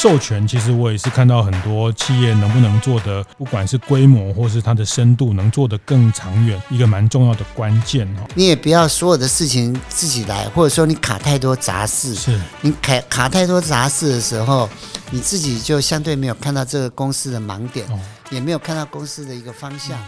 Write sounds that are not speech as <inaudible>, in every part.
授权其实我也是看到很多企业能不能做的，不管是规模或是它的深度，能做得更长远，一个蛮重要的关键哦。你也不要所有的事情自己来，或者说你卡太多杂事。是你卡卡太多杂事的时候，你自己就相对没有看到这个公司的盲点，也没有看到公司的一个方向。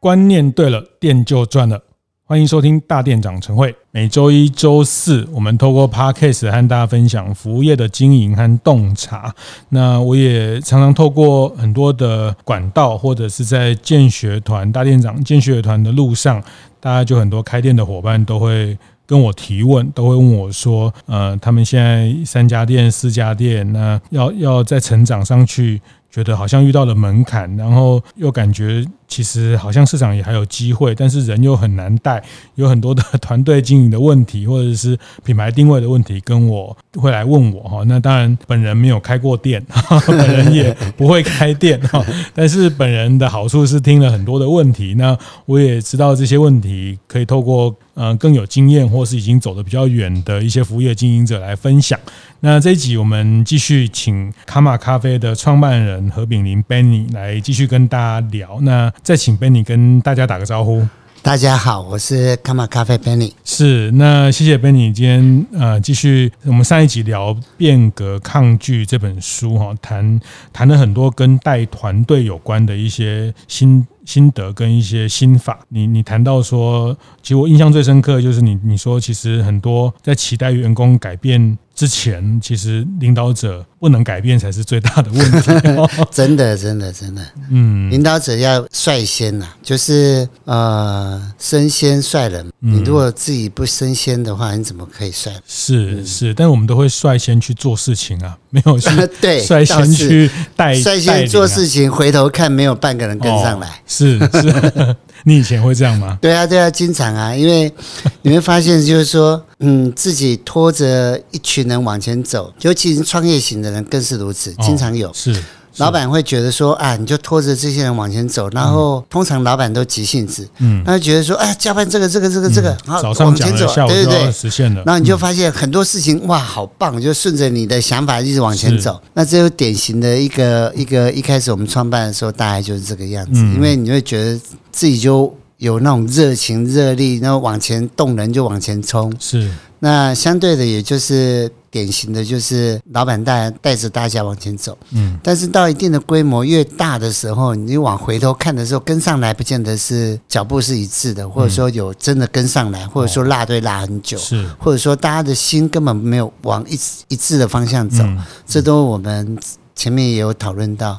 观念对了，店就赚了。欢迎收听大店长晨会。每周一、周四，我们透过 Podcast 和大家分享服务业的经营和洞察。那我也常常透过很多的管道，或者是在建学团大店长建学团的路上，大家就很多开店的伙伴都会跟我提问，都会问我说：“呃，他们现在三家店、四家店，那要要再成长上去，觉得好像遇到了门槛，然后又感觉。”其实好像市场也还有机会，但是人又很难带，有很多的团队经营的问题，或者是品牌定位的问题，跟我会来问我哈。那当然，本人没有开过店，<laughs> 本人也不会开店哈。但是本人的好处是听了很多的问题，那我也知道这些问题可以透过嗯更有经验或是已经走得比较远的一些服务业经营者来分享。那这一集我们继续请卡玛咖啡的创办人何炳林 Benny 来继续跟大家聊。那再请 Benny 跟大家打个招呼。大家好，我是卡玛咖啡 Benny。是，那谢谢 Benny 今天呃继续我们上一集聊《变革抗拒》这本书哈，谈谈了很多跟带团队有关的一些心心得跟一些心法。你你谈到说，其实我印象最深刻就是你你说，其实很多在期待员工改变。之前其实领导者不能改变才是最大的问题，<laughs> 真的真的真的，嗯，领导者要率先呐，就是呃身先率人。你如果自己不身先的话，你怎么可以率？是是，但我们都会率先去做事情啊，<laughs> 没有 <laughs> 对率先去带率先做事情，回头看没有半个人跟上来。是是，你以前会这样吗？对啊对啊，经常啊，因为 <laughs> 你会发现就是说。嗯，自己拖着一群人往前走，尤其是创业型的人更是如此，经常有。是，老板会觉得说啊，你就拖着这些人往前走，然后通常老板都急性子，嗯，他就觉得说，哎，加班这个这个这个这个，好，往前走，对对对，实现了。然后你就发现很多事情，哇，好棒，就顺着你的想法一直往前走。那这就典型的一个一个一开始我们创办的时候，大概就是这个样子，因为你会觉得自己就。有那种热情热力，然后往前动人就往前冲。是，那相对的，也就是典型的就是老板带带着大家往前走。嗯，但是到一定的规模越大的时候，你往回头看的时候，跟上来不见得是脚步是一致的，或者说有真的跟上来，或者说落队落很久，是，或者说大家的心根本没有往一一致的方向走，这都我们。前面也有讨论到，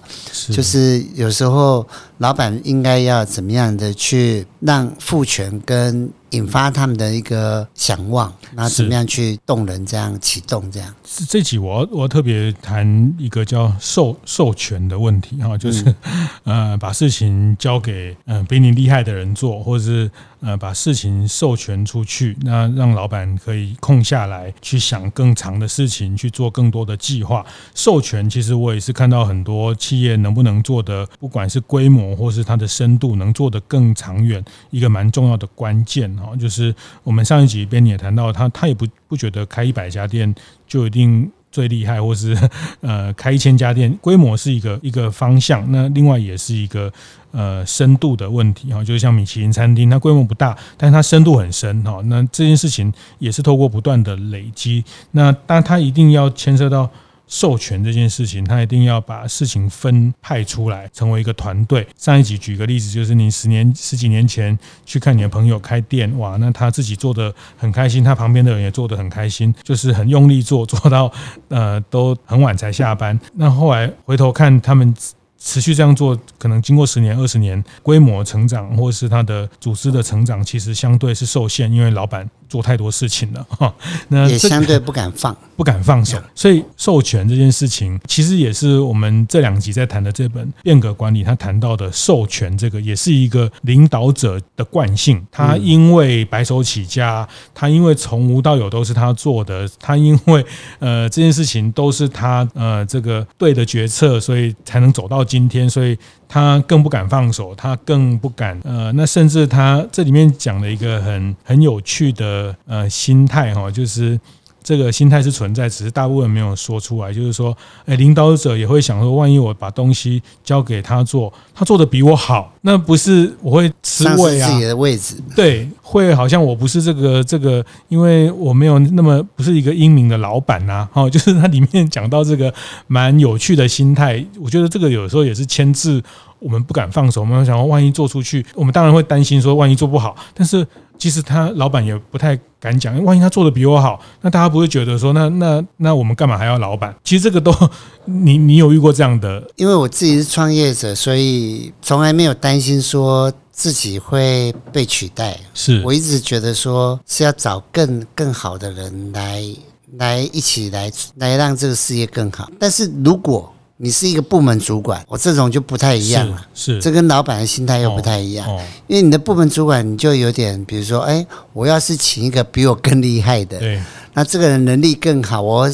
就是有时候老板应该要怎么样的去让赋权跟引发他们的一个想望，然后怎么样去动人，这样启动这样。是这集我要我要特别谈一个叫授授权的问题哈，就是 <laughs> 呃把事情交给嗯比你厉害的人做，或者是。呃，把事情授权出去，那让老板可以空下来去想更长的事情，去做更多的计划。授权其实我也是看到很多企业能不能做的，不管是规模或是它的深度，能做得更长远，一个蛮重要的关键哈。就是我们上一集边也谈到，他他也不不觉得开一百家店就一定。最厉害，或是 <laughs> 呃开一千家店，规模是一个一个方向。那另外也是一个呃深度的问题哈，就是像米其林餐厅，它规模不大，但是它深度很深哈。那这件事情也是透过不断的累积，那但它一定要牵涉到。授权这件事情，他一定要把事情分派出来，成为一个团队。上一集举个例子，就是你十年、十几年前去看你的朋友开店，哇，那他自己做得很开心，他旁边的人也做得很开心，就是很用力做，做到呃都很晚才下班。那后来回头看他们。持续这样做，可能经过十年、二十年，规模成长或是他的组织的成长，其实相对是受限，因为老板做太多事情了哈。那也相对不敢放，<laughs> 不敢放手。所以授权这件事情，其实也是我们这两集在谈的这本《变革管理》，他谈到的授权这个，也是一个领导者的惯性。他因为白手起家，他因为从无到有都是他做的，他因为呃这件事情都是他呃这个对的决策，所以才能走到今天。所以他更不敢放手，他更不敢呃，那甚至他这里面讲了一个很很有趣的呃心态哈，就是。这个心态是存在，只是大部分没有说出来。就是说，哎，领导者也会想说，万一我把东西交给他做，他做的比我好，那不是我会吃味啊？<laughs> 自己的位置，对，会好像我不是这个这个，因为我没有那么不是一个英明的老板呐。哦，就是它里面讲到这个蛮有趣的心态，我觉得这个有时候也是牵制我们不敢放手。我们想说，万一做出去，我们当然会担心说，万一做不好，但是。其实他老板也不太敢讲，万一他做的比我好，那大家不会觉得说，那那那我们干嘛还要老板？其实这个都，<laughs> 你你有遇过这样的？因为我自己是创业者，所以从来没有担心说自己会被取代。是我一直觉得说是要找更更好的人来来一起来来让这个事业更好。但是如果你是一个部门主管，我这种就不太一样了。是，是这跟老板的心态又不太一样。哦哦、因为你的部门主管，你就有点，比如说，哎，我要是请一个比我更厉害的，对，那这个人能力更好，我。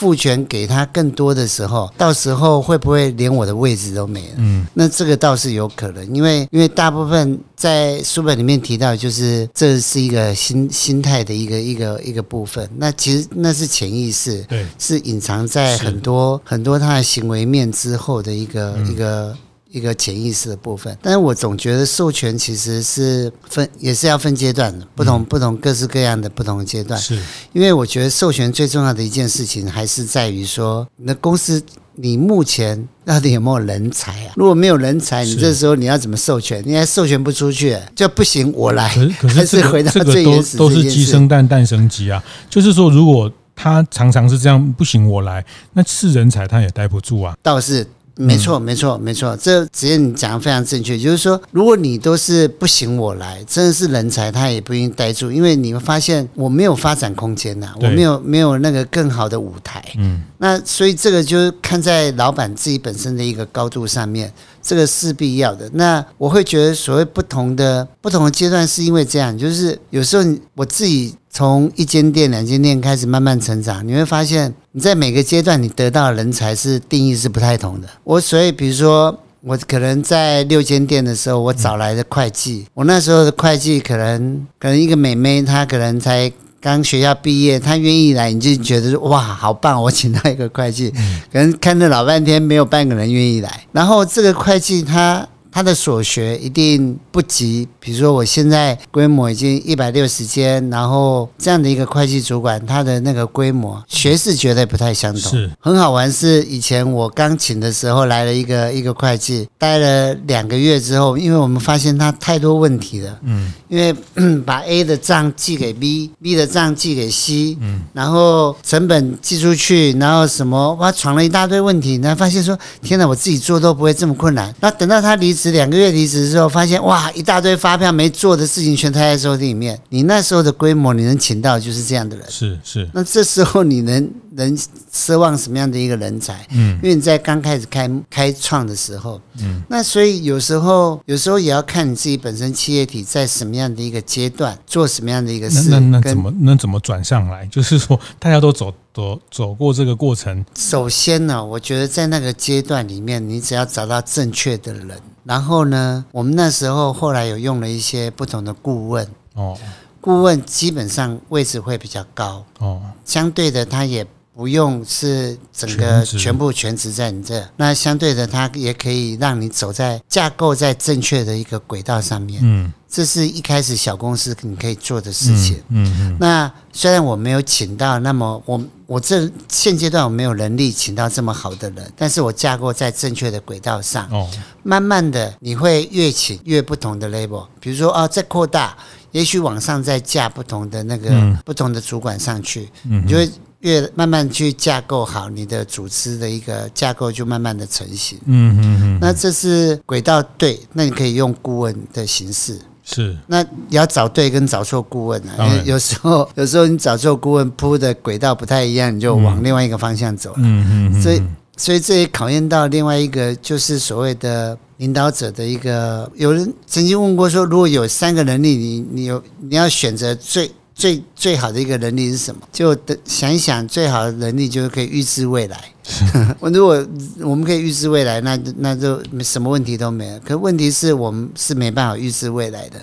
嗯赋权给他更多的时候，到时候会不会连我的位置都没了？嗯，那这个倒是有可能，因为因为大部分在书本里面提到，就是这是一个心心态的一个一个一个部分。那其实那是潜意识，对，是隐藏在很多很多他的行为面之后的一个一个。一个潜意识的部分，但是我总觉得授权其实是分，也是要分阶段的，不同不同各式各样的不同的阶段。是，因为我觉得授权最重要的一件事情，还是在于说，你的公司你目前到底有没有人才啊？如果没有人才，你这时候你要怎么授权？你还授权不出去，就不行，我来。可是可是回到最原始，都都是鸡生蛋，蛋生鸡啊。就是说，如果他常常是这样，不行，我来，那是人才他也待不住啊。倒是。没错，没错，没错。这职业你讲的非常正确，就是说，如果你都是不行我来，真的是人才，他也不愿意待住，因为你会发现我没有发展空间呐，我没有没有那个更好的舞台。嗯，那所以这个就是看在老板自己本身的一个高度上面，这个是必要的。那我会觉得，所谓不同的不同的阶段，是因为这样，就是有时候我自己。从一间店、两间店开始慢慢成长，你会发现你在每个阶段你得到的人才是定义是不太同的。我所以比如说，我可能在六间店的时候，我找来的会计，我那时候的会计可能可能一个美眉，她可能才刚学校毕业，她愿意来，你就觉得哇，好棒！我请到一个会计，可能看了老半天，没有半个人愿意来。然后这个会计他。他的所学一定不及，比如说我现在规模已经一百六十间，然后这样的一个会计主管，他的那个规模学识绝对不太相同。是很好玩，是以前我刚请的时候来了一个一个会计，待了两个月之后，因为我们发现他太多问题了，嗯，因为把 A 的账寄给 B，B 的账寄给 C，嗯，然后成本寄出去，然后什么哇闯了一大堆问题，然后发现说天哪，我自己做都不会这么困难。那等到他离职。是两个月离职之后，发现哇，一大堆发票没做的事情全摊在抽屉里面。你那时候的规模，你能请到就是这样的人。是是。那这时候你能能奢望什么样的一个人才？嗯，因为你在刚开始开开创的时候，嗯，那所以有时候有时候也要看你自己本身企业体在什么样的一个阶段，做什么样的一个事。那那，那怎么那怎么转上来？<laughs> 就是说大家都走。走走过这个过程，首先呢，我觉得在那个阶段里面，你只要找到正确的人，然后呢，我们那时候后来有用了一些不同的顾问。哦，顾问基本上位置会比较高。哦，相对的他也不用是整个全部全职在你这，那相对的它也可以让你走在架构在正确的一个轨道上面，嗯。这是一开始小公司你可以做的事情。嗯嗯。嗯，那虽然我没有请到，那么我我这现阶段我没有能力请到这么好的人，但是我架构在正确的轨道上。哦。慢慢的，你会越请越不同的 label，比如说啊，再扩大，也许往上再架不同的那个、嗯、不同的主管上去，嗯，你就会越慢慢去架构好你的组织的一个架构，就慢慢的成型。嗯嗯嗯。那这是轨道对，那你可以用顾问的形式。是，那你要找对跟找错顾问啊，因为有时候 <laughs> 有时候你找错顾问铺的轨道不太一样，你就往另外一个方向走了。嗯嗯嗯。所以所以这也考验到另外一个，就是所谓的领导者的一个。有人曾经问过说，如果有三个能力，你你有你要选择最。最最好的一个能力是什么？就想一想，最好的能力就是可以预知未来。<laughs> 我如果我们可以预知未来，那那就什么问题都没有。可问题是我们是没办法预知未来的。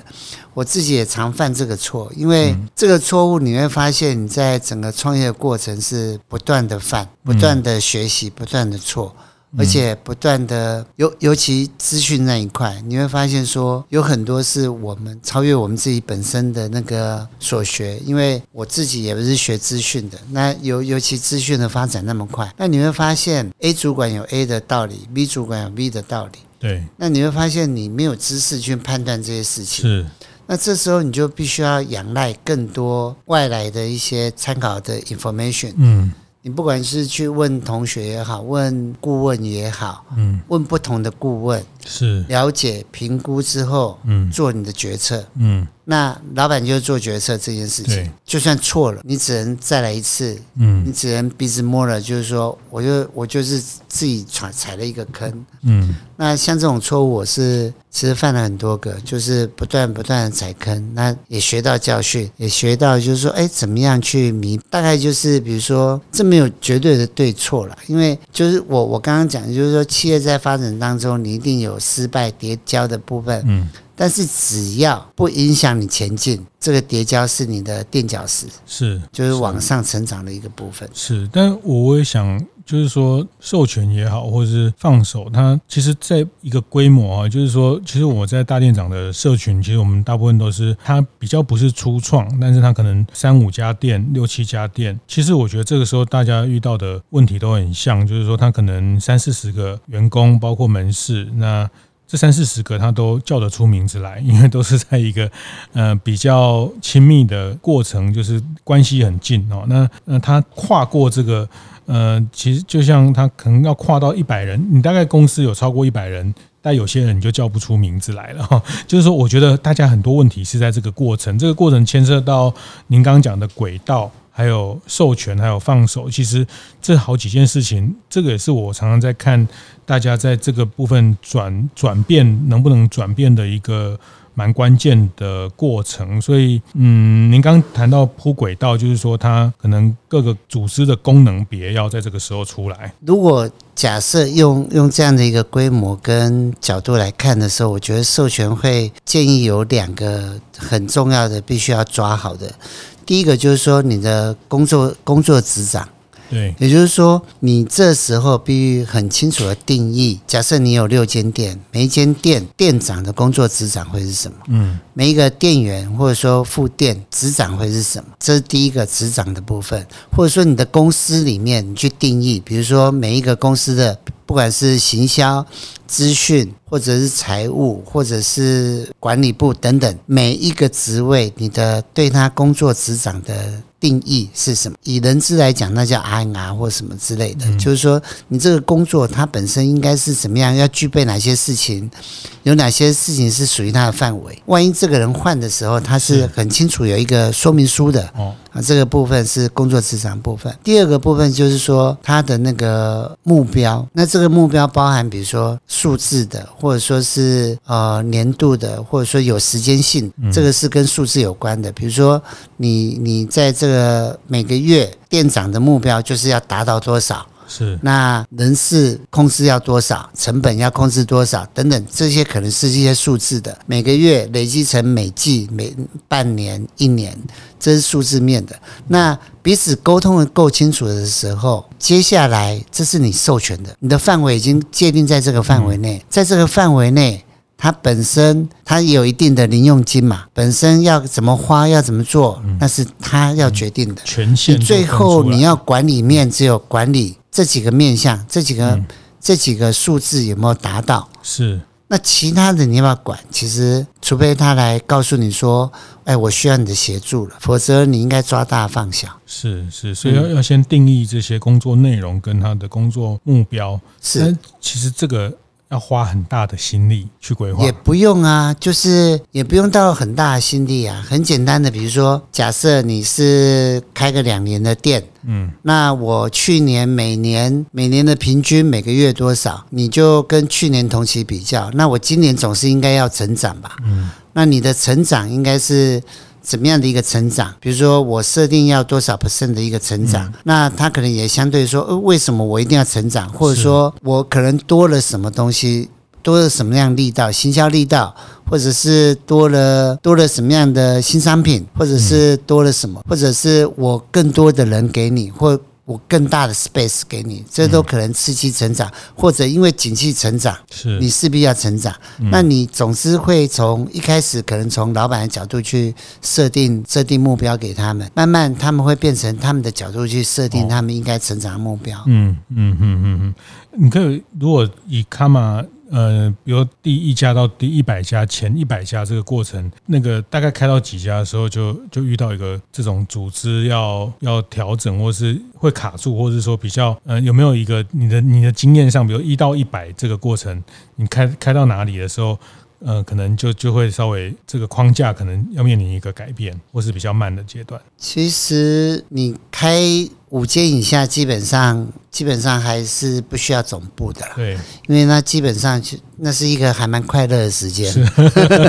我自己也常犯这个错，因为这个错误你会发现，你在整个创业的过程是不断的犯，不断的学习，不断的错。而且不断的尤尤其资讯那一块，你会发现说有很多是我们超越我们自己本身的那个所学。因为我自己也不是学资讯的，那尤尤其资讯的发展那么快，那你会发现 A 主管有 A 的道理，B 主管有 B 的道理。对，那你会发现你没有知识去判断这些事情。是，那这时候你就必须要仰赖更多外来的一些参考的 information。嗯。你不管是去问同学也好，问顾问也好，嗯，问不同的顾问，是。了解评估之后，嗯，做你的决策，嗯。那老板就做决策这件事情，就算错了，你只能再来一次，嗯，你只能鼻子摸了，就是说，我就我就是自己踩踩了一个坑，嗯，那像这种错误，我是其实犯了很多个，就是不断不断的踩坑，那也学到教训，也学到就是说，哎，怎么样去弥，大概就是比如说，这没有绝对的对错了，因为就是我我刚刚讲，就是说，企业在发展当中，你一定有失败叠加的部分，嗯。但是只要不影响你前进，这个叠加是你的垫脚石，是就是往上成长的一个部分。是，但我也想，就是说授权也好，或者是放手，它其实在一个规模啊，就是说，其实我在大店长的社群，其实我们大部分都是它比较不是初创，但是它可能三五家店、六七家店。其实我觉得这个时候大家遇到的问题都很像，就是说它可能三四十个员工，包括门市那。这三四十个他都叫得出名字来，因为都是在一个呃比较亲密的过程，就是关系很近哦。那那他跨过这个呃，其实就像他可能要跨到一百人，你大概公司有超过一百人，但有些人你就叫不出名字来了哈。<laughs> 就是说，我觉得大家很多问题是在这个过程，这个过程牵涉到您刚刚讲的轨道。还有授权，还有放手，其实这好几件事情，这个也是我常常在看大家在这个部分转转变能不能转变的一个蛮关键的过程。所以，嗯，您刚谈到铺轨道，就是说它可能各个组织的功能别要在这个时候出来。如果假设用用这样的一个规模跟角度来看的时候，我觉得授权会建议有两个很重要的，必须要抓好的。第一个就是说，你的工作工作职掌，对，也就是说，你这时候必须很清楚的定义。假设你有六间店，每一间店店长的工作职掌会是什么？嗯，每一个店员或者说副店职掌会是什么？这是第一个职掌的部分，或者说你的公司里面你去定义，比如说每一个公司的。不管是行销、资讯，或者是财务，或者是管理部等等，每一个职位，你的对他工作职掌的。定义是什么？以人资来讲，那叫 R&R 或什么之类的。嗯、就是说，你这个工作它本身应该是怎么样？要具备哪些事情？有哪些事情是属于他的范围？万一这个人换的时候，他是很清楚有一个说明书的。哦，啊，这个部分是工作职掌部分。第二个部分就是说他的那个目标。那这个目标包含，比如说数字的，或者说是呃年度的，或者说有时间性，这个是跟数字有关的。比如说你你在这个。这个每个月店长的目标就是要达到多少？是那人事控制要多少？成本要控制多少？等等，这些可能是一些数字的。每个月累积成每季、每半年、一年，这是数字面的。那彼此沟通的够清楚的时候，接下来这是你授权的，你的范围已经界定在这个范围内，在这个范围内。它本身它也有一定的零用金嘛，本身要怎么花，要怎么做，那是他要决定的。权限。最后你要管理面，只有管理这几个面向，这几个这几个数字有没有达到？是。那其他的你要不要管？其实，除非他来告诉你说，哎，我需要你的协助了，否则你应该抓大放小。是是，所以要要先定义这些工作内容跟他的工作目标。是。其实这个。要花很大的心力去规划？也不用啊，就是也不用到很大的心力啊，很简单的，比如说，假设你是开个两年的店，嗯，那我去年每年每年的平均每个月多少，你就跟去年同期比较，那我今年总是应该要成长吧？嗯，那你的成长应该是。怎么样的一个成长？比如说，我设定要多少 percent 的一个成长，嗯、那他可能也相对说，呃，为什么我一定要成长？或者说我可能多了什么东西，多了什么样力道，行销力道，或者是多了多了什么样的新商品，或者是多了什么，或者是我更多的人给你，或。我更大的 space 给你，这都可能刺激成长，嗯、或者因为景气成长，是你势必要成长。嗯、那你总是会从一开始可能从老板的角度去设定设定目标给他们，慢慢他们会变成他们的角度去设定他们应该成长的目标。嗯嗯嗯嗯嗯，你可以如果以卡玛。呃，比如第一家到第一百家，前一百家这个过程，那个大概开到几家的时候就，就遇到一个这种组织要要调整，或是会卡住，或是说比较呃，有没有一个你的你的经验上，比如一到一百这个过程，你开开到哪里的时候？呃，可能就就会稍微这个框架可能要面临一个改变，或是比较慢的阶段。其实你开五间以下，基本上基本上还是不需要总部的。对，因为那基本上就那是一个还蛮快乐的时间。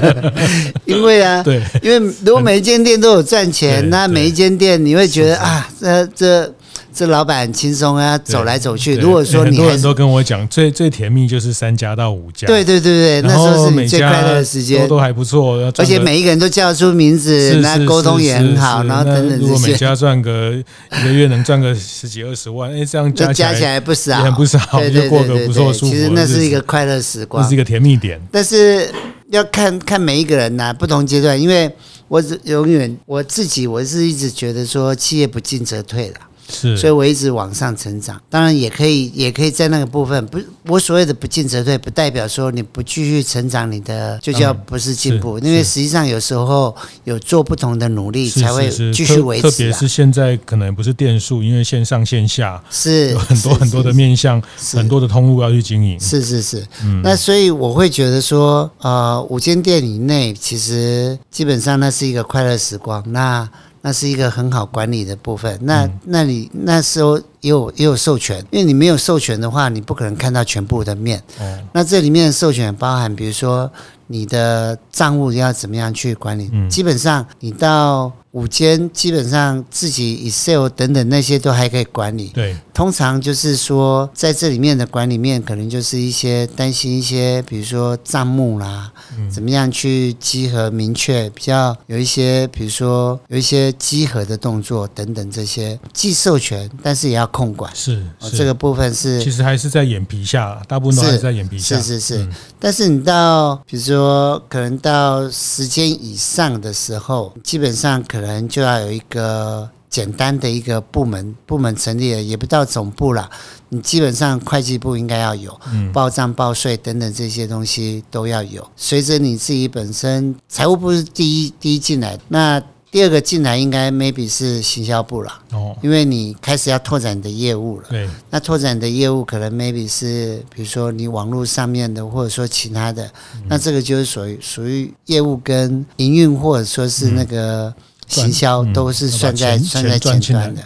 <laughs> 因为啊，对，因为如果每一间店都有赚钱，那每一间店你会觉得啊，这这。这老板很轻松啊，走来走去。如果说你很多人都跟我讲，最最甜蜜就是三家到五家。对对对对，那时候是你最快乐的时间，都都还不错。而且每一个人都叫出名字，那沟通也很好，然后等等这些。如果每家赚个一个月能赚个十几二十万，哎，这样加加起来不少，很不少，就过个不错舒服。其实那是一个快乐时光，那是一个甜蜜点。但是要看看每一个人呐，不同阶段，因为我永远我自己，我是一直觉得说，企业不进则退了。是，所以我一直往上成长。当然也可以，也可以在那个部分不，我所谓的不进则退，不代表说你不继续成长，你的就叫不是进步。因为实际上有时候有做不同的努力，才会继续维持。特别是现在可能不是电数，因为线上线下是有很多很多的面向，很多的通路要去经营。是是是，嗯，那所以我会觉得说，呃，五间店以内，其实基本上那是一个快乐时光。那那是一个很好管理的部分。那那你那时候也有也有授权，因为你没有授权的话，你不可能看到全部的面。那这里面的授权包含，比如说你的账务要怎么样去管理。基本上你到。五间基本上自己 Excel 等等那些都还可以管理。对，通常就是说在这里面的管理面，可能就是一些担心一些，比如说账目啦，嗯、怎么样去集合明确，比较有一些，比如说有一些集合的动作等等这些，既授权，但是也要控管。是，是、哦，这个部分是其实还是在眼皮下，大部分都还是在眼皮下。是是是，嗯、但是你到比如说可能到时间以上的时候，基本上可。可能就要有一个简单的一个部门，部门成立了，也不到总部了。你基本上会计部应该要有，嗯，报账、报税等等这些东西都要有。随着你自己本身财务部是第一第一进来，那第二个进来应该 maybe 是行销部了。哦，因为你开始要拓展你的业务了。对，那拓展你的业务可能 maybe 是比如说你网络上面的，或者说其他的，嗯、那这个就是属于属于业务跟营运，或者说是那个。嗯行销都是算在算在前端的，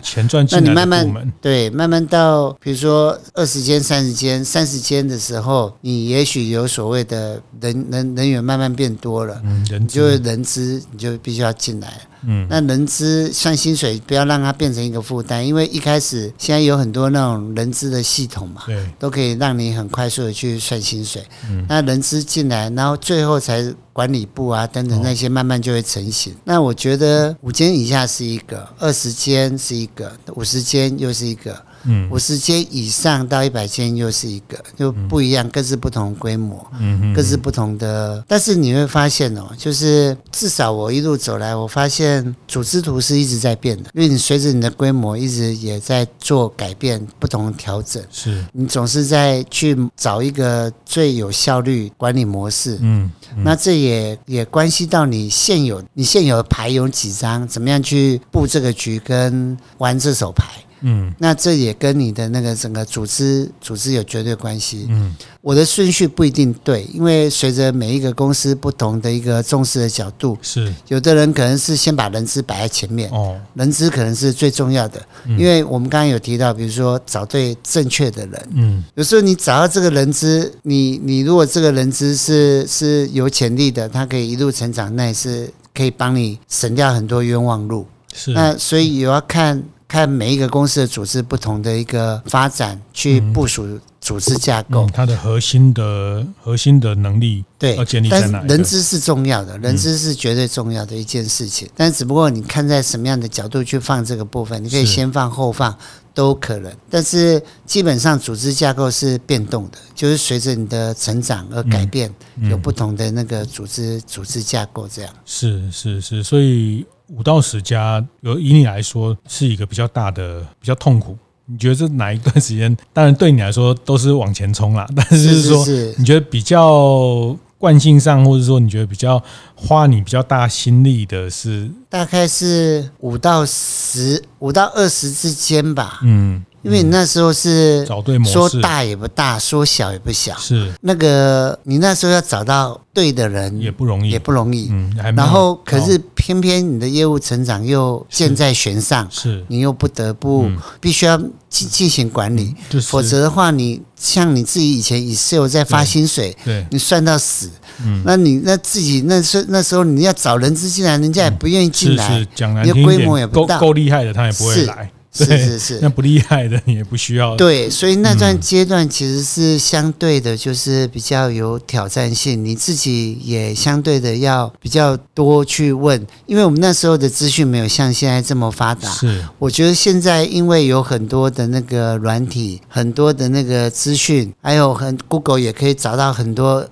那你慢慢对，慢慢到比如说二十间、三十间、三十间的时候，你也许有所谓的人人人员慢慢变多了，嗯，人就人资你就必须要进来。嗯，那人资算薪水，不要让它变成一个负担，因为一开始现在有很多那种人资的系统嘛，对，都可以让你很快速的去算薪水。嗯，那人资进来，然后最后才管理部啊等等那些慢慢就会成型。哦、那我觉得五间以下是一个，二十间是一个，五十间又是一个。嗯，五十间以上到一百间又是一个，就不一样，各自不同规模，嗯，各自不同的。但是你会发现哦，就是至少我一路走来，我发现组织图是一直在变的，因为你随着你的规模一直也在做改变，不同的调整。是，你总是在去找一个最有效率管理模式。嗯，那这也也关系到你现有你现有的牌有几张，怎么样去布这个局跟玩这手牌。嗯，那这也跟你的那个整个组织组织有绝对关系。嗯，我的顺序不一定对，因为随着每一个公司不同的一个重视的角度，是。有的人可能是先把人资摆在前面，哦，人资可能是最重要的，嗯、因为我们刚刚有提到，比如说找对正确的人，嗯，有时候你找到这个人资，你你如果这个人资是是有潜力的，他可以一路成长，那也是可以帮你省掉很多冤枉路。是，那所以也要看看每一个公司的组织不同的一个发展，去部署组织架构，它的核心的核心的能力对要建立在哪？但人资是重要的，人资是绝对重要的一件事情。嗯、但只不过你看在什么样的角度去放这个部分，你可以先放后放都可能。但是基本上组织架构是变动的，就是随着你的成长而改变，有不同的那个组织组织架构这样。是是是，所以。五到十家，有以你来说是一个比较大的、比较痛苦。你觉得这哪一段时间？当然对你来说都是往前冲啦，<laughs> 但是说你觉得比较惯性上，或者说你觉得比较花你比较大心力的是，大概是五到十五到二十之间吧。嗯。因为你那时候是找对模式，说大也不大，说小也不小，是。那个你那时候要找到对的人也不容易，也不容易。嗯，然后可是偏偏你的业务成长又箭在弦上，是。你又不得不必须要进进行管理，就是。否则的话，你像你自己以前以 sales 在发薪水，对，你算到死，嗯，那你那自己那时那时候你要找人资进来，人家也不愿意进来，是讲难听一点，规模也不大，够厉害的他也不会来。是是是，那不厉害的你也不需要。对，所以那段阶段其实是相对的，就是比较有挑战性。你自己也相对的要比较多去问，因为我们那时候的资讯没有像现在这么发达。是，我觉得现在因为有很多的那个软体，很多的那个资讯，还有很 Google 也可以找到很多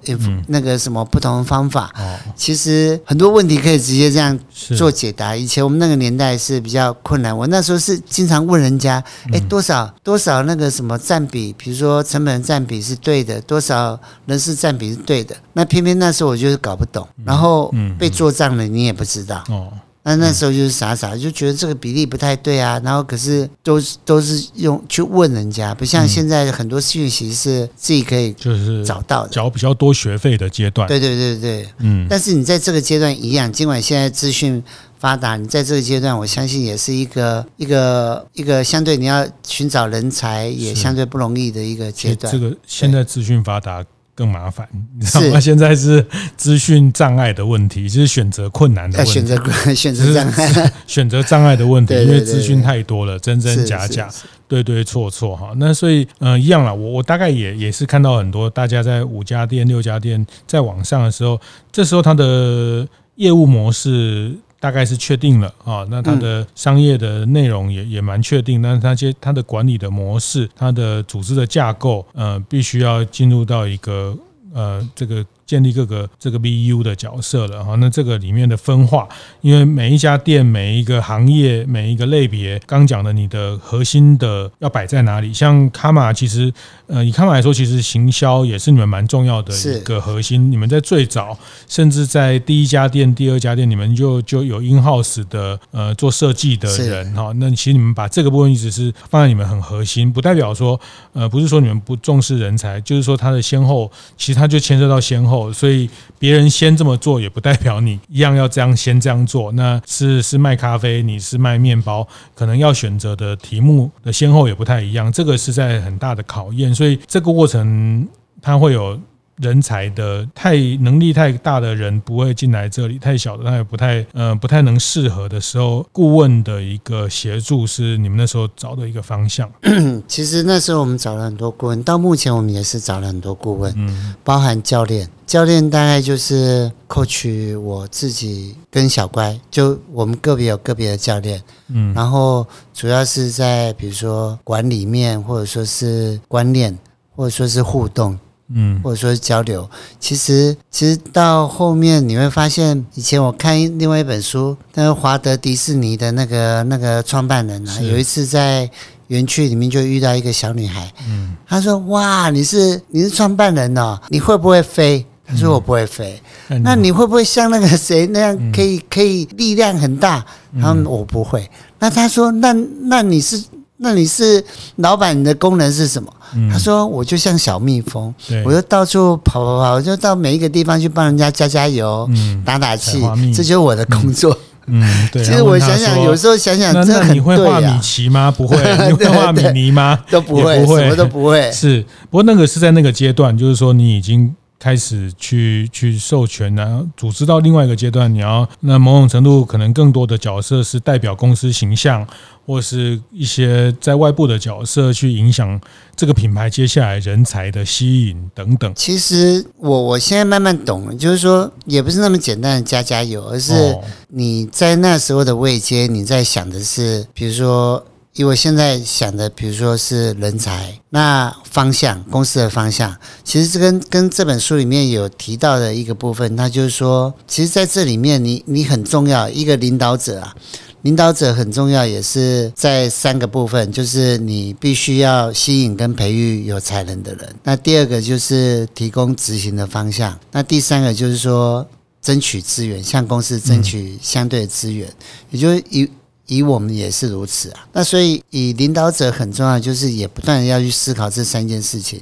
那个什么不同的方法。哦，其实很多问题可以直接这样做解答。以前我们那个年代是比较困难，我那时候是经常问人家，哎，多少多少那个什么占比，比如说成本占比是对的，多少人事占比是对的，那偏偏那时候我就是搞不懂，然后被做账了，你也不知道。哦，那那时候就是傻傻就觉得这个比例不太对啊，然后可是都是都是用去问人家，不像现在很多讯息是自己可以就是找到的，缴比较多学费的阶段。对对对对，嗯，但是你在这个阶段一样，尽管现在资讯。发达，你在这个阶段，我相信也是一个一个一个相对你要寻找人才也相对不容易的一个阶段。这个现在资讯发达更麻烦，你知道吗？现在是资讯障碍的问题，就是选择困难的问题，选择 <laughs> 选择障碍，选择障碍的问题，<laughs> 因为资讯太多了，真真假假，对对错错哈。那所以嗯、呃，一样了，我我大概也也是看到很多大家在五家店、六家店在网上的时候，这时候它的业务模式。大概是确定了啊，那它的商业的内容也也蛮确定，但是它些它的管理的模式，它的组织的架构，呃，必须要进入到一个呃这个。建立各个这个 BU 的角色了哈，那这个里面的分化，因为每一家店、每一个行业、每一个类别，刚讲的你的核心的要摆在哪里？像卡玛，其实呃，以卡玛来说，其实行销也是你们蛮重要的一个核心。你们在最早，甚至在第一家店、第二家店，你们就就有 in house 的呃做设计的人哈。那其实你们把这个部分一直是放在你们很核心，不代表说呃不是说你们不重视人才，就是说它的先后，其实它就牵涉到先后。所以别人先这么做，也不代表你一样要这样先这样做。那是是卖咖啡，你是卖面包，可能要选择的题目的先后也不太一样。这个是在很大的考验，所以这个过程它会有。人才的太能力太大的人不会进来这里，太小的他也不太呃不太能适合的时候，顾问的一个协助是你们那时候找的一个方向。<clears throat> 其实那时候我们找了很多顾问，到目前我们也是找了很多顾问，嗯，包含教练，教练大概就是 coach 我自己跟小乖，就我们个别有个别的教练，嗯，然后主要是在比如说管理面，或者说是观念，或者说是互动。嗯，或者说是交流，其实其实到后面你会发现，以前我看另外一本书，那个华德迪士尼的那个那个创办人啊，有一次在园区里面就遇到一个小女孩，嗯，她说：“哇，你是你是创办人哦，你会不会飞？”她说：“我不会飞。”那你会不会像那个谁那样可以可以力量很大？然后我不会。那她说：“那那你是？”那你是老板，你的功能是什么？嗯、他说：“我就像小蜜蜂，我就到处跑跑跑，我就到每一个地方去帮人家加加油、嗯、打打气，这就是我的工作。嗯”嗯，对。<laughs> 其实我想想，有时候想想，真的很对、啊、你会画米奇吗？不会。<laughs> 你会画米妮吗？都不会，不会，什么都不会。是，不过那个是在那个阶段，就是说你已经。开始去去授权，然后组织到另外一个阶段，你要那某种程度可能更多的角色是代表公司形象，或是一些在外部的角色去影响这个品牌接下来人才的吸引等等。其实我我现在慢慢懂了，就是说也不是那么简单的加加油，而是你在那时候的位阶，你在想的是，比如说。因为我现在想的，比如说是人才，那方向公司的方向，其实这跟跟这本书里面有提到的一个部分，那就是说，其实在这里面你，你很重要，一个领导者啊，领导者很重要，也是在三个部分，就是你必须要吸引跟培育有才能的人，那第二个就是提供执行的方向，那第三个就是说争取资源，向公司争取相对的资源，也就是一。以我们也是如此啊，那所以以领导者很重要，就是也不断的要去思考这三件事情，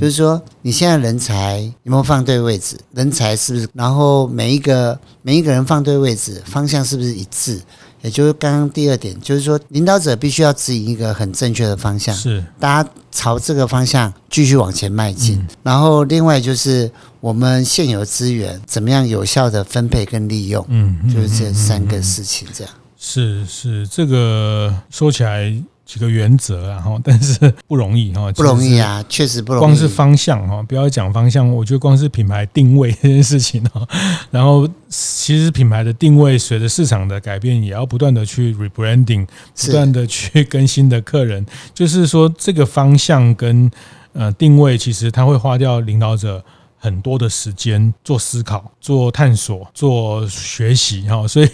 就是说你现在人才有没有放对位置，人才是不是，然后每一个每一个人放对位置，方向是不是一致？也就是刚刚第二点，就是说领导者必须要指引一个很正确的方向，是。大家朝这个方向继续往前迈进。然后另外就是我们现有资源怎么样有效的分配跟利用，嗯，就是这三个事情这样。是是，这个说起来几个原则，然后但是不容易哈，不容易啊，确实不容易。光是方向哈，不要讲方向，我觉得光是品牌定位这件事情哈，然后其实品牌的定位随着市场的改变，也要不断的去 rebranding，不断的去更新的客人，就是说这个方向跟呃定位，其实它会花掉领导者。很多的时间做思考、做探索、做学习，哈，所以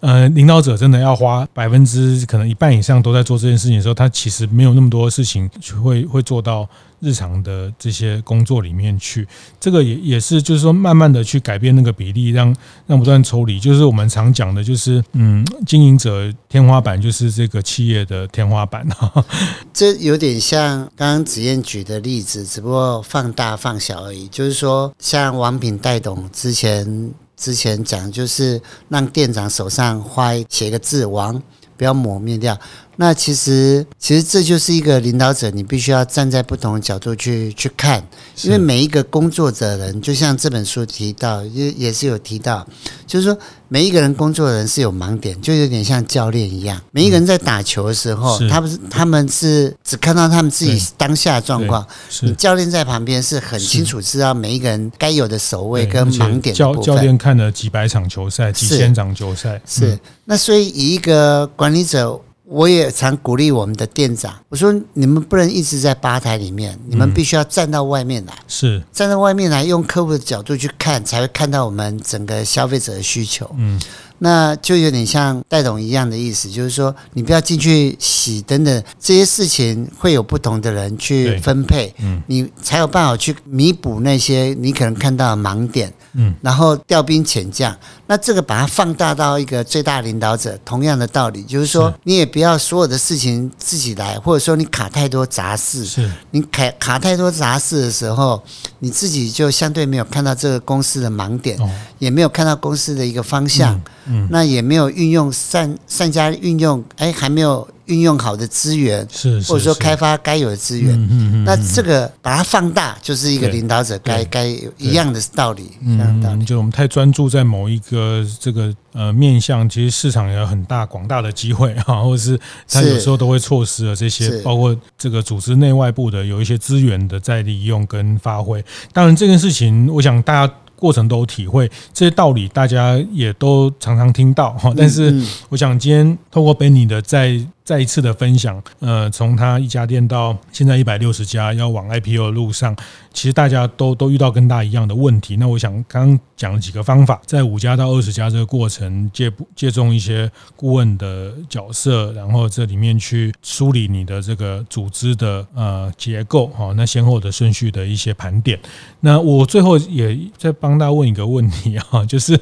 呃，领导者真的要花百分之可能一半以上都在做这件事情的时候，他其实没有那么多事情会会做到。日常的这些工作里面去，这个也也是就是说，慢慢的去改变那个比例，让让不断抽离。就是我们常讲的，就是嗯，经营者天花板就是这个企业的天花板。<laughs> 这有点像刚刚子燕举的例子，只不过放大放小而已。就是说，像王品戴董之前之前讲，就是让店长手上画写个字“王”，不要抹灭掉。那其实，其实这就是一个领导者，你必须要站在不同的角度去去看，因为每一个工作者人，就像这本书提到，也也是有提到，就是说每一个人工作的人是有盲点，就有点像教练一样，每一个人在打球的时候，他不是他们是只看到他们自己当下的状况，你教练在旁边是很清楚知道每一个人该有的守卫跟盲点。教教练看了几百场球赛，几千场球赛，是。那所以以一个管理者。我也常鼓励我们的店长，我说你们不能一直在吧台里面，你们必须要站到外面来，是站到外面来，用客户的角度去看，才会看到我们整个消费者的需求。嗯。那就有点像戴董一样的意思，就是说你不要进去洗等等这些事情，会有不同的人去分配，嗯，你才有办法去弥补那些你可能看到的盲点，嗯，然后调兵遣将。那这个把它放大到一个最大领导者，同样的道理，就是说你也不要所有的事情自己来，或者说你卡太多杂事，是你卡卡太多杂事的时候，你自己就相对没有看到这个公司的盲点，也没有看到公司的一个方向。嗯，那也没有运用善善加运用，哎，还没有运用好的资源，是，或者说开发该有的资源。嗯嗯，那这个把它放大，就是一个领导者该该有一样的道理。嗯，就我们太专注在某一个这个呃面向，其实市场有很大广大的机会哈，或者是他有时候都会错失了这些，包括这个组织内外部的有一些资源的再利用跟发挥。当然这件事情，我想大家。过程都有体会这些道理，大家也都常常听到哈。但是，我想今天透过 Benny 的再再一次的分享，呃，从他一家店到现在一百六十家，要往 IPO 的路上。其实大家都都遇到跟大家一样的问题。那我想刚刚讲了几个方法，在五家到二十家这个过程，借借重一些顾问的角色，然后这里面去梳理你的这个组织的呃结构哈，那先后的顺序的一些盘点。那我最后也再帮大家问一个问题啊，就是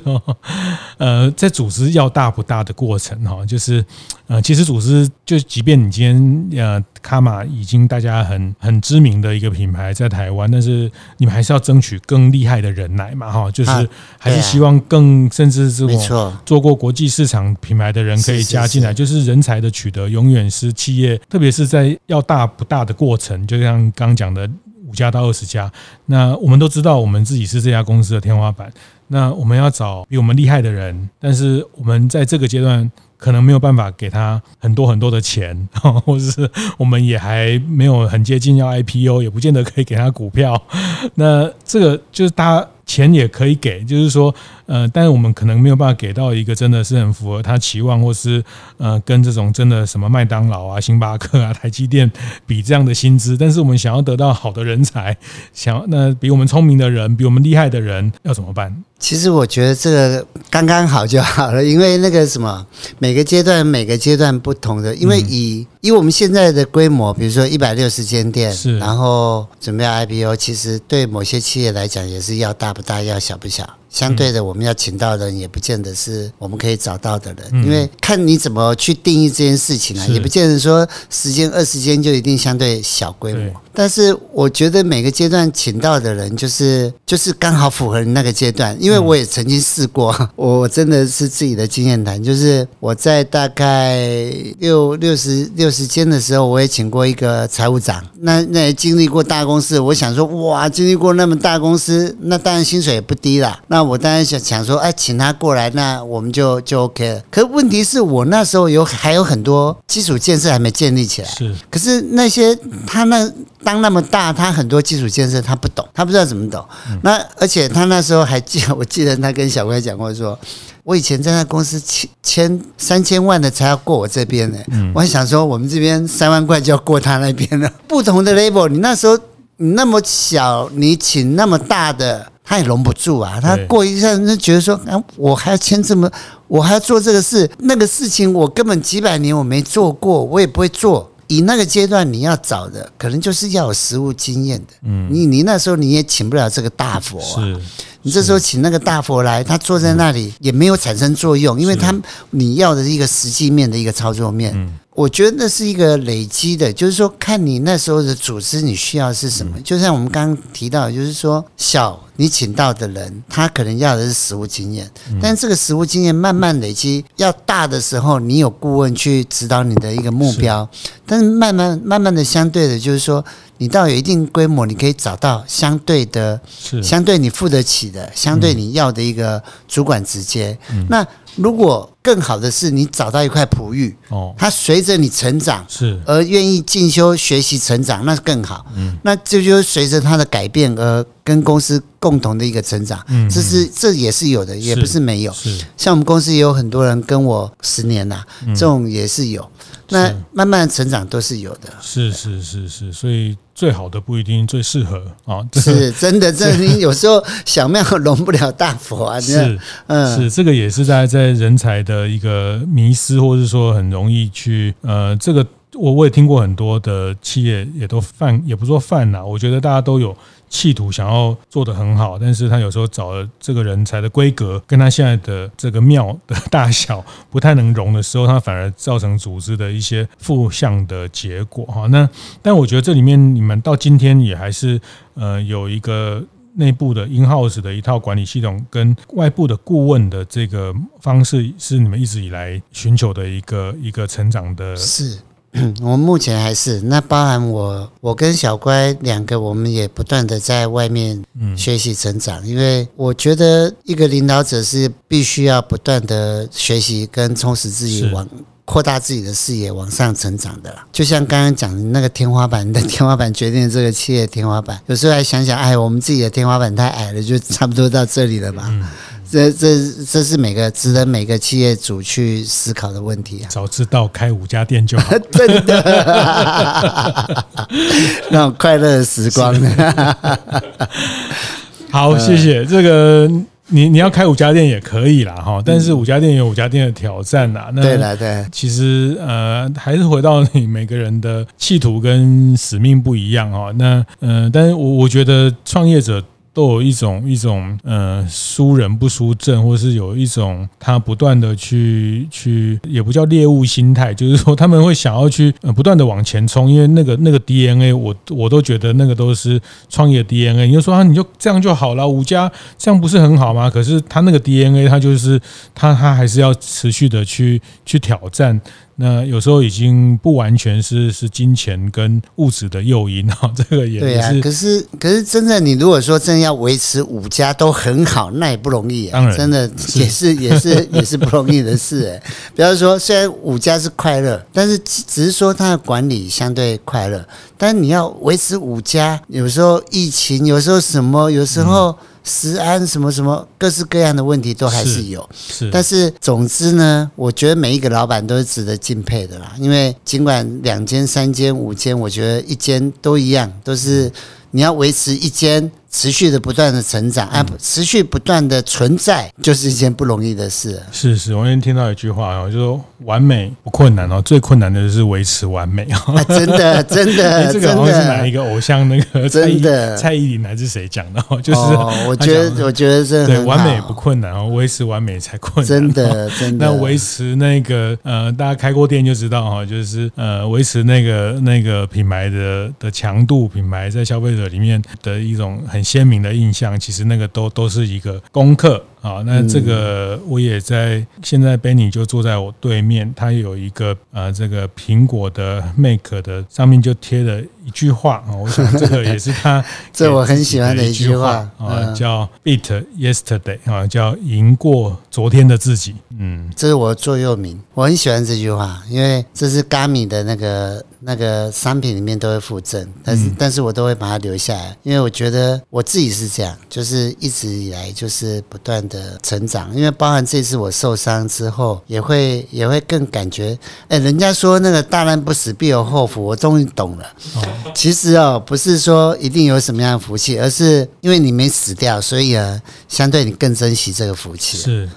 呃，<laughs> 在组织要大不大的过程哈，就是呃，其实组织就即便你今天呃，卡玛已经大家很很知名的一个品牌在台湾，但是你们还是要争取更厉害的人来嘛哈，就是还是希望更甚至是我做过国际市场品牌的人可以加进来，就是人才的取得永远是企业，特别是在要大不大的过程，就像刚刚讲的。五家到二十家，那我们都知道，我们自己是这家公司的天花板。那我们要找比我们厉害的人，但是我们在这个阶段可能没有办法给他很多很多的钱，<laughs> 或者是我们也还没有很接近要 IPO，也不见得可以给他股票。那这个就是大家。钱也可以给，就是说，呃，但是我们可能没有办法给到一个真的是很符合他期望，或是呃，跟这种真的什么麦当劳啊、星巴克啊、台积电比这样的薪资。但是我们想要得到好的人才，想那比我们聪明的人、比我们厉害的人，要怎么办？其实我觉得这个刚刚好就好了，因为那个什么，每个阶段每个阶段不同的，因为以、嗯、以我们现在的规模，比如说一百六十间店，是，然后准备 IPO，其实对某些企业来讲也是要大。不大要小不小，相对的，我们要请到的人也不见得是我们可以找到的人，因为看你怎么去定义这件事情啊，也不见得说十间二十间就一定相对小规模。但是我觉得每个阶段请到的人，就是就是刚好符合你那个阶段，因为我也曾经试过，我真的是自己的经验谈，就是我在大概六六十六十间的时候，我也请过一个财务长，那那也经历过大公司，我想说哇，经历过那么大公司，那当然薪水也不低啦。那我当然想想说，哎，请他过来，那我们就就 OK 了。可是问题是我那时候有还有很多基础建设还没建立起来，是，可是那些他那。当那么大，他很多基础建设他不懂，他不知道怎么懂。那而且他那时候还记，我记得他跟小乖讲过说，我以前在那公司签签三千万的才要过我这边呢。我还想说，我们这边三万块就要过他那边了。不同的 level，你那时候你那么小，你请那么大的，他也容不住啊。他过一下，就觉得说，啊，我还要签这么，我还要做这个事，那个事情我根本几百年我没做过，我也不会做。以那个阶段你要找的，可能就是要有实务经验的。嗯，你你那时候你也请不了这个大佛啊。是，你这时候请那个大佛来，他坐在那里也没有产生作用，因为他你要的是一个实际面的一个操作面。嗯，我觉得那是一个累积的，就是说看你那时候的组织你需要是什么。就像我们刚刚提到，就是说小。你请到的人，他可能要的是实务经验，但这个实务经验慢慢累积，要大的时候，你有顾问去指导你的一个目标，但是慢慢慢慢的，相对的，就是说，你到有一定规模，你可以找到相对的，相对你付得起的，相对你要的一个主管直接。那如果更好的是，你找到一块璞玉，哦，它随着你成长，是而愿意进修学习成长，那更好。嗯，那这就随着它的改变而跟公司共同的一个成长。嗯，这是这也是有的，也不是没有。是，像我们公司也有很多人跟我十年呐，这种也是有。那慢慢成长都是有的。是是是是，所以。最好的不一定最适合啊，<laughs> 是真的。这你有时候小庙 <laughs> 容不了大佛啊，是，嗯，是这个也是在在人才的一个迷失，或者是说很容易去呃，这个我我也听过很多的企业也都犯，也不说犯呐，我觉得大家都有。企图想要做得很好，但是他有时候找的这个人才的规格跟他现在的这个庙的大小不太能容的时候，他反而造成组织的一些负向的结果哈。那但我觉得这里面你们到今天也还是呃有一个内部的 in house 的一套管理系统，跟外部的顾问的这个方式是你们一直以来寻求的一个一个成长的。是。<clears throat> 我们目前还是那包含我，我跟小乖两个，我们也不断的在外面学习成长。因为我觉得一个领导者是必须要不断的学习跟充实自己，往扩大自己的视野，往上成长的啦。就像刚刚讲的那个天花板，你的天花板决定这个企业的天花板。有时候还想想，哎，我们自己的天花板太矮了，就差不多到这里了吧。这这这是每个值得每个企业主去思考的问题啊！早知道开五家店就好，<laughs> 真的，<laughs> 那种快乐的时光。好，谢谢这个你你要开五家店也可以啦哈，但是五家店有五家店的挑战啦。那对了对，其实呃还是回到你每个人的企图跟使命不一样哈。那嗯，但是我我觉得创业者。都有一种一种呃输人不输阵，或是有一种他不断的去去，也不叫猎物心态，就是说他们会想要去不断的往前冲，因为那个那个 DNA，我我都觉得那个都是创业 DNA。你就说啊，你就这样就好了，五家这样不是很好吗？可是他那个 DNA，他就是他他还是要持续的去去挑战。那有时候已经不完全是是金钱跟物质的诱因哈，<laughs> 这个也是。对啊，可是可是真的，你如果说真的要维持五家都很好，那也不容易。当然，真的也是也是也是不容易的事哎。<laughs> 比方说，虽然五家是快乐，但是只是说它的管理相对快乐，但你要维持五家，有时候疫情，有时候什么，有时候。食安什么什么各式各样的问题都还是有，是，但是总之呢，我觉得每一个老板都是值得敬佩的啦。因为尽管两间、三间、五间，我觉得一间都一样，都是你要维持一间。持续的不断的成长，啊，持续不断的存在，就是一件不容易的事。是是，我那天听到一句话哦，就说完美不困难哦，最困难的就是维持完美啊！真的 <laughs> 真的，这个好像是哪一个偶像那个真的蔡依林还是谁讲的？就是我觉得我觉得这对完美不困难哦，维持完美才困难。真的真的，那维持那个呃，大家开过店就知道哈，就是呃，维持那个那个品牌的的强度，品牌在消费者里面的一种很。鲜明的印象，其实那个都都是一个功课啊。那这个我也在，现在 Benny 就坐在我对面，他有一个呃，这个苹果的 Mac 的上面就贴了一句话啊。我想这个也是他 <laughs> 这我很喜欢的一句话啊，叫 Beat Yesterday 啊，叫赢过昨天的自己。嗯，这是我的座右铭，我很喜欢这句话，因为这是 Gami 的那个。那个商品里面都会附赠，但是但是我都会把它留下来，因为我觉得我自己是这样，就是一直以来就是不断的成长，因为包含这次我受伤之后，也会也会更感觉，哎，人家说那个大难不死必有后福，我终于懂了。其实哦，不是说一定有什么样的福气，而是因为你没死掉，所以啊，相对你更珍惜这个福气。是。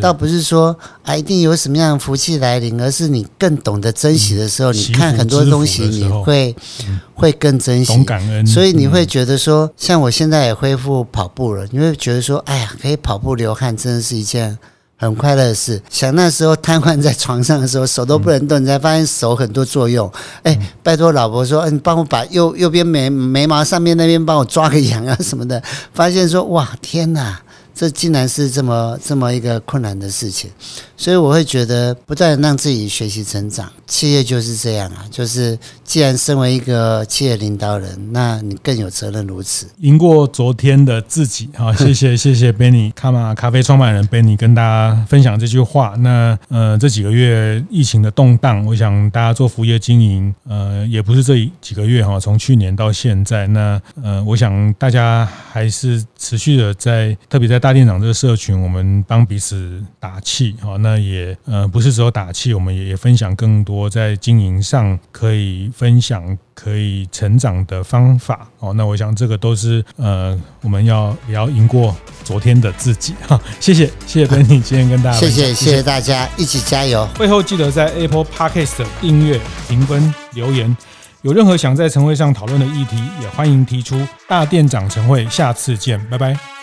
倒不是说啊，一定有什么样的福气来临，而是你更懂得珍惜的时候，嗯、你看很多东西，你会、嗯、会更珍惜，懂感恩。所以你会觉得说，嗯、像我现在也恢复跑步了，你会觉得说，哎呀，可以跑步流汗，真的是一件很快乐的事。想那时候瘫痪在床上的时候，手都不能动，你才发现手很多作用。哎，拜托老婆说，你帮我把右右边眉眉毛上面那边帮我抓个痒啊什么的，发现说，哇，天哪！这竟然是这么这么一个困难的事情，所以我会觉得不断让自己学习成长。企业就是这样啊，就是既然身为一个企业领导人，那你更有责任如此。赢过昨天的自己，好，谢谢 <laughs> 谢谢 Benny 卡玛咖啡创办人 Benny 跟大家分享这句话。那呃这几个月疫情的动荡，我想大家做服务业经营，呃也不是这几个月哈，从去年到现在，那呃我想大家还是持续的在，特别在大。店长这个社群，我们帮彼此打气，好，那也呃不是只有打气，我们也也分享更多在经营上可以分享、可以成长的方法，哦，那我想这个都是呃我们要也要赢过昨天的自己哈，谢谢谢谢 Benny 今天跟大家 <laughs> 谢谢谢谢大家一起加油，会后记得在 Apple Podcast 订阅、评分、留言，有任何想在晨会上讨论的议题，也欢迎提出。大店长晨会，下次见，拜拜。